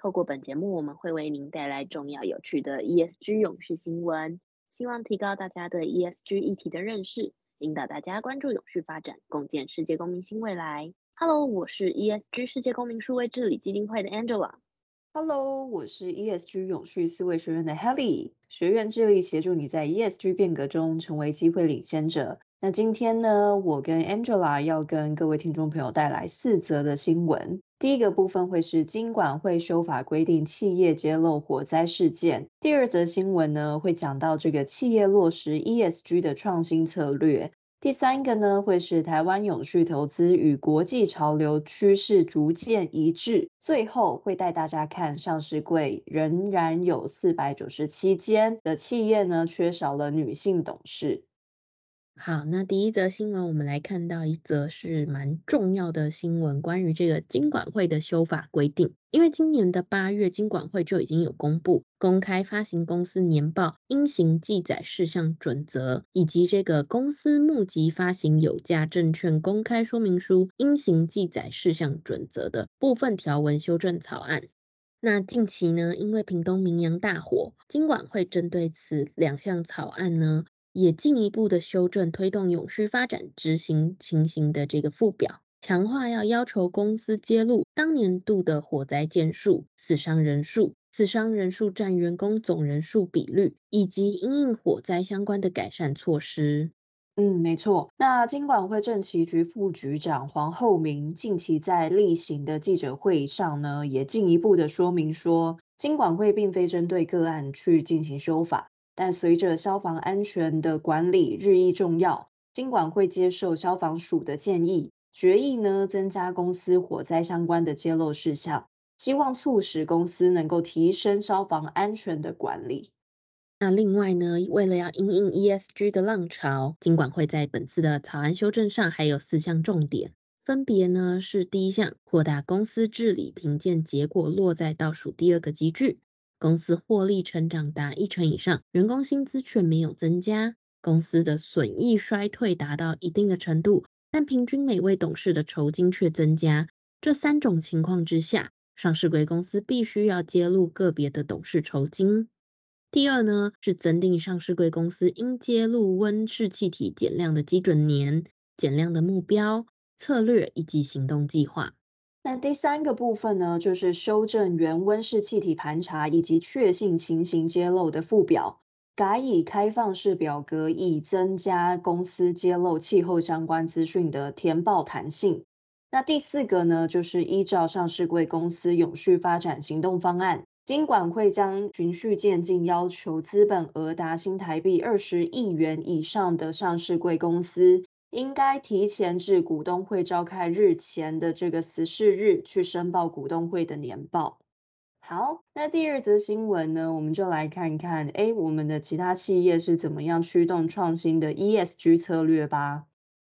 透过本节目，我们会为您带来重要有趣的 ESG 永续新闻，希望提高大家对 ESG 议题的认识，引导大家关注永续发展，共建世界公民新未来。Hello，我是 ESG 世界公民数位治理基金会的 Angela。Hello，我是 ESG 永续思维学院的 Helly。学院致力协助你在 ESG 变革中成为机会领先者。那今天呢，我跟 Angela 要跟各位听众朋友带来四则的新闻。第一个部分会是金管会修法规定企业揭露火灾事件。第二则新闻呢，会讲到这个企业落实 ESG 的创新策略。第三个呢，会是台湾永续投资与国际潮流趋势逐渐一致。最后会带大家看上市柜仍然有四百九十七间的企业呢，缺少了女性董事。好，那第一则新闻，我们来看到一则是蛮重要的新闻，关于这个金管会的修法规定。因为今年的八月，金管会就已经有公布公开发行公司年报应行记载事项准则，以及这个公司募集发行有价证券公开说明书应行记载事项准则的部分条文修正草案。那近期呢，因为屏东明扬大火，金管会针对此两项草案呢，也进一步的修正推动永续发展执行情形的这个附表，强化要要求公司揭露当年度的火灾件数、死伤人数、死伤人数占员工总人数比率，以及因应火灾相关的改善措施。嗯，没错。那金管会政企局副局长黄厚明近期在例行的记者会上呢，也进一步的说明说，金管会并非针对个案去进行修法。但随着消防安全的管理日益重要，金管会接受消防署的建议，决议呢增加公司火灾相关的揭露事项，希望促使公司能够提升消防安全的管理。那另外呢，为了要因应 ESG 的浪潮，金管会在本次的草案修正上还有四项重点，分别呢是第一项，扩大公司治理评鉴结果落在倒数第二个级距。公司获利成长达一成以上，员工薪资却没有增加，公司的损益衰退达到一定的程度，但平均每位董事的酬金却增加。这三种情况之下，上市柜公司必须要揭露个别的董事酬金。第二呢，是增订上市柜公司应揭露温室气体减量的基准年、减量的目标、策略以及行动计划。那第三个部分呢，就是修正原温室气体盘查以及确信情形揭露的附表，改以开放式表格，以增加公司揭露气候相关资讯的填报弹性。那第四个呢，就是依照上市贵公司永续发展行动方案，金管会将循序渐进要求资本额达新台币二十亿元以上的上市贵公司。应该提前至股东会召开日前的这个十四日去申报股东会的年报。好，那第二则新闻呢，我们就来看看，哎，我们的其他企业是怎么样驱动创新的 ESG 策略吧。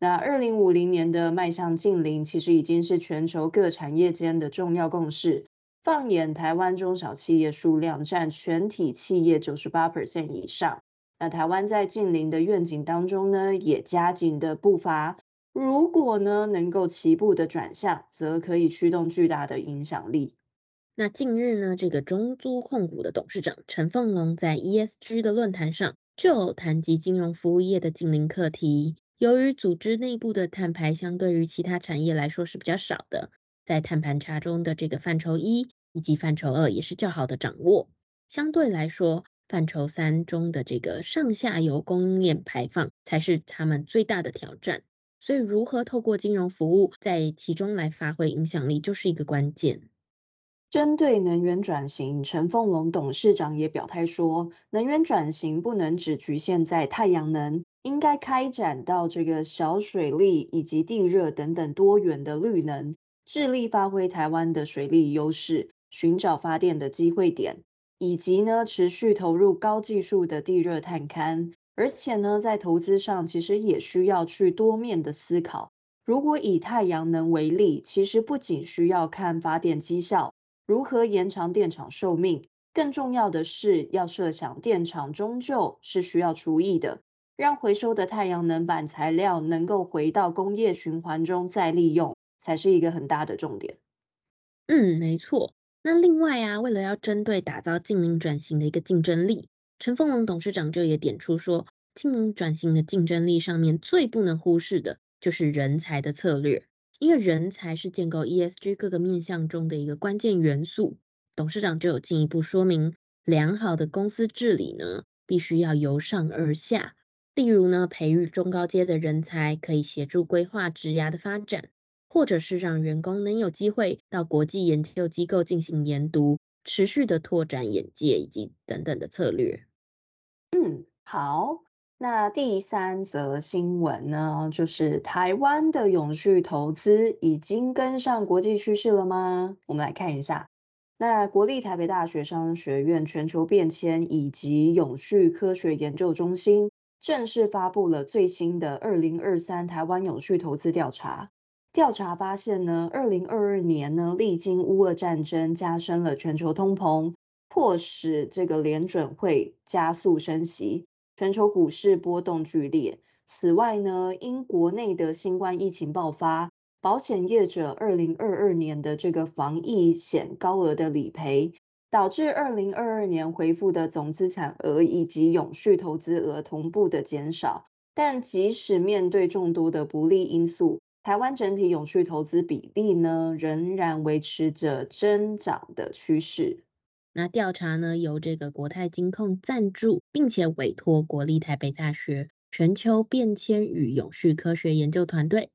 那二零五零年的迈向净零，其实已经是全球各产业间的重要共识。放眼台湾中小企业数量占全体企业九十八 percent 以上。那台湾在近邻的愿景当中呢，也加紧的步伐。如果呢能够齐步的转向，则可以驱动巨大的影响力。那近日呢，这个中租控股的董事长陈凤龙在 ESG 的论坛上就谈及金融服务业的近邻课题。由于组织内部的碳排相对于其他产业来说是比较少的，在碳盘查中的这个范畴一以及范畴二也是较好的掌握。相对来说，范畴三中的这个上下游供应链排放才是他们最大的挑战，所以如何透过金融服务在其中来发挥影响力，就是一个关键。针对能源转型，陈凤龙董事长也表态说，能源转型不能只局限在太阳能，应该开展到这个小水力以及地热等等多元的绿能，致力发挥台湾的水力优势，寻找发电的机会点。以及呢持续投入高技术的地热探勘，而且呢在投资上其实也需要去多面的思考。如果以太阳能为例，其实不仅需要看发电绩效，如何延长电厂寿命，更重要的是要设想电厂终究是需要除役的，让回收的太阳能板材料能够回到工业循环中再利用，才是一个很大的重点。嗯，没错。那另外啊，为了要针对打造净零转型的一个竞争力，陈凤龙董事长就也点出说，净零转型的竞争力上面最不能忽视的就是人才的策略，因为人才是建构 ESG 各个面向中的一个关键元素。董事长就有进一步说明，良好的公司治理呢，必须要由上而下，例如呢，培育中高阶的人才，可以协助规划职涯的发展。或者是让员工能有机会到国际研究机构进行研读，持续的拓展眼界以及等等的策略。嗯，好，那第三则新闻呢，就是台湾的永续投资已经跟上国际趋势了吗？我们来看一下，那国立台北大学商学院全球变迁以及永续科学研究中心正式发布了最新的二零二三台湾永续投资调查。调查发现呢，二零二二年呢，历经乌俄战争加深了全球通膨，迫使这个联准会加速升息，全球股市波动剧烈。此外呢，因国内的新冠疫情爆发，保险业者二零二二年的这个防疫险高额的理赔，导致二零二二年回复的总资产额以及永续投资额同步的减少。但即使面对众多的不利因素，台湾整体永续投资比例呢，仍然维持着增长的趋势。那调查呢，由这个国泰金控赞助，并且委托国立台北大学全球变迁与永续科学研究团队，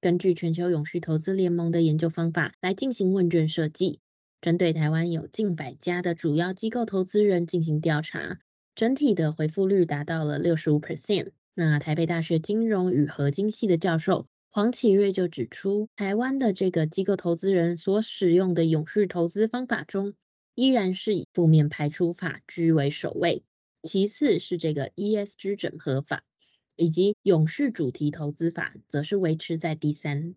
根据全球永续投资联盟的研究方法来进行问卷设计，针对台湾有近百家的主要机构投资人进行调查，整体的回复率达到了六十五 percent。那台北大学金融与合金系的教授。黄启瑞就指出，台湾的这个机构投资人所使用的永续投资方法中，依然是以负面排除法居为首位，其次是这个 ESG 整合法，以及永续主题投资法，则是维持在第三。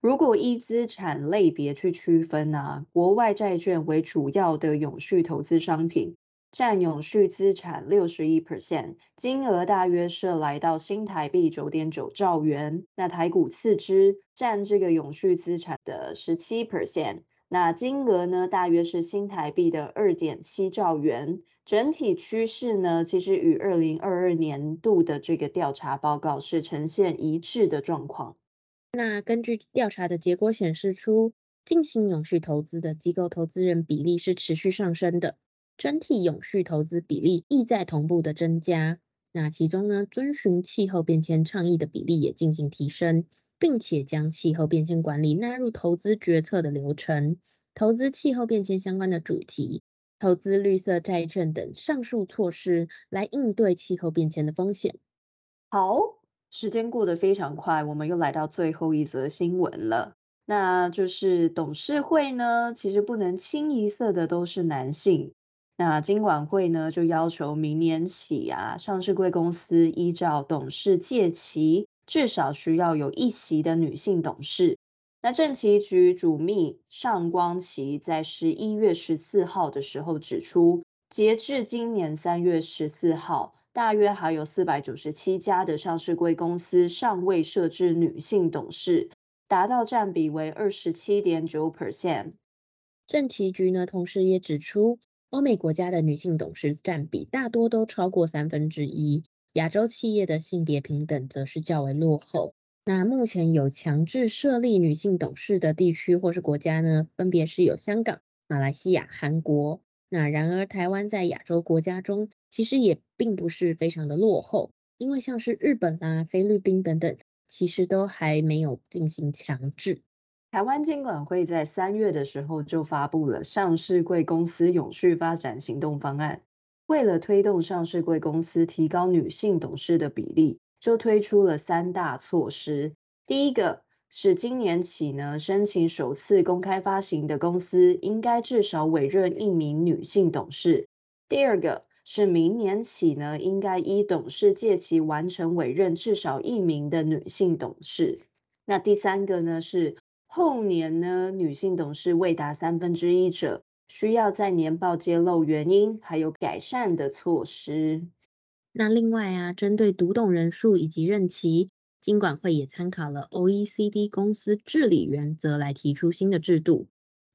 如果依资产类别去区分啊，国外债券为主要的永续投资商品。占永续资产六十一 percent，金额大约是来到新台币九点九兆元。那台股次之，占这个永续资产的十七 percent，那金额呢，大约是新台币的二点七兆元。整体趋势呢，其实与二零二二年度的这个调查报告是呈现一致的状况。那根据调查的结果显示出，进行永续投资的机构投资人比例是持续上升的。整体永续投资比例亦在同步的增加，那其中呢，遵循气候变迁倡议的比例也进行提升，并且将气候变迁管理纳入投资决策的流程，投资气候变迁相关的主题，投资绿色债券等上述措施来应对气候变迁的风险。好，时间过得非常快，我们又来到最后一则新闻了，那就是董事会呢，其实不能清一色的都是男性。那金管会呢，就要求明年起啊，上市贵公司依照董事届期，至少需要有一席的女性董事。那政企局主秘上光琪在十一月十四号的时候指出，截至今年三月十四号，大约还有四百九十七家的上市贵公司尚未设置女性董事，达到占比为二十七点九 percent。政企局呢，同时也指出。欧美国家的女性董事占比大多都超过三分之一，亚洲企业的性别平等则是较为落后。那目前有强制设立女性董事的地区或是国家呢，分别是有香港、马来西亚、韩国。那然而台湾在亚洲国家中，其实也并不是非常的落后，因为像是日本啊、菲律宾等等，其实都还没有进行强制。台湾金管会在三月的时候就发布了上市柜公司永续发展行动方案，为了推动上市柜公司提高女性董事的比例，就推出了三大措施。第一个是今年起呢，申请首次公开发行的公司应该至少委任一名女性董事，第二个是明年起呢，应该依董事届期完成委任至少一名的女性董事。那第三个呢是后年呢，女性董事未达三分之一者，需要在年报揭露原因，还有改善的措施。那另外啊，针对独董人数以及任期，金管会也参考了 OECD 公司治理原则来提出新的制度。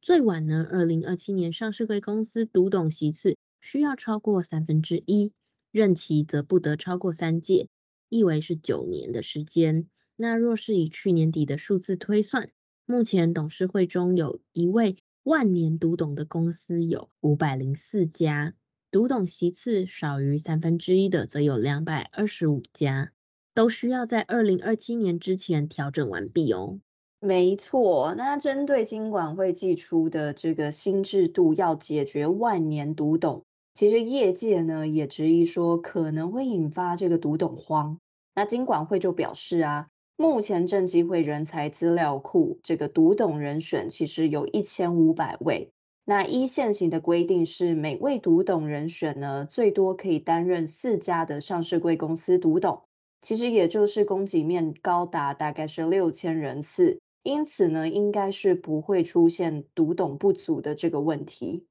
最晚呢，二零二七年上市柜公司独董席次。需要超过三分之一，任期则不得超过三届，意为是九年的时间。那若是以去年底的数字推算，目前董事会中有一位万年独董的公司有五百零四家，独董席次少于三分之一的则有两百二十五家，都需要在二零二七年之前调整完毕哦。没错，那针对金管会寄出的这个新制度，要解决万年独董。其实业界呢也质疑说可能会引发这个独董荒，那金管会就表示啊，目前证监会人才资料库这个独董人选其实有一千五百位，那一现行的规定是每位独董人选呢最多可以担任四家的上市贵公司独董，其实也就是供给面高达大概是六千人次，因此呢应该是不会出现独董不足的这个问题。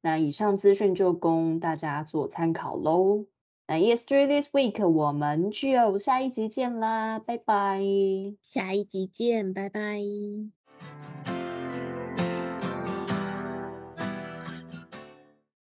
那以上资讯就供大家做参考喽。那 yesterday This Week 我们就下一集见啦，拜拜。下一集见，拜拜。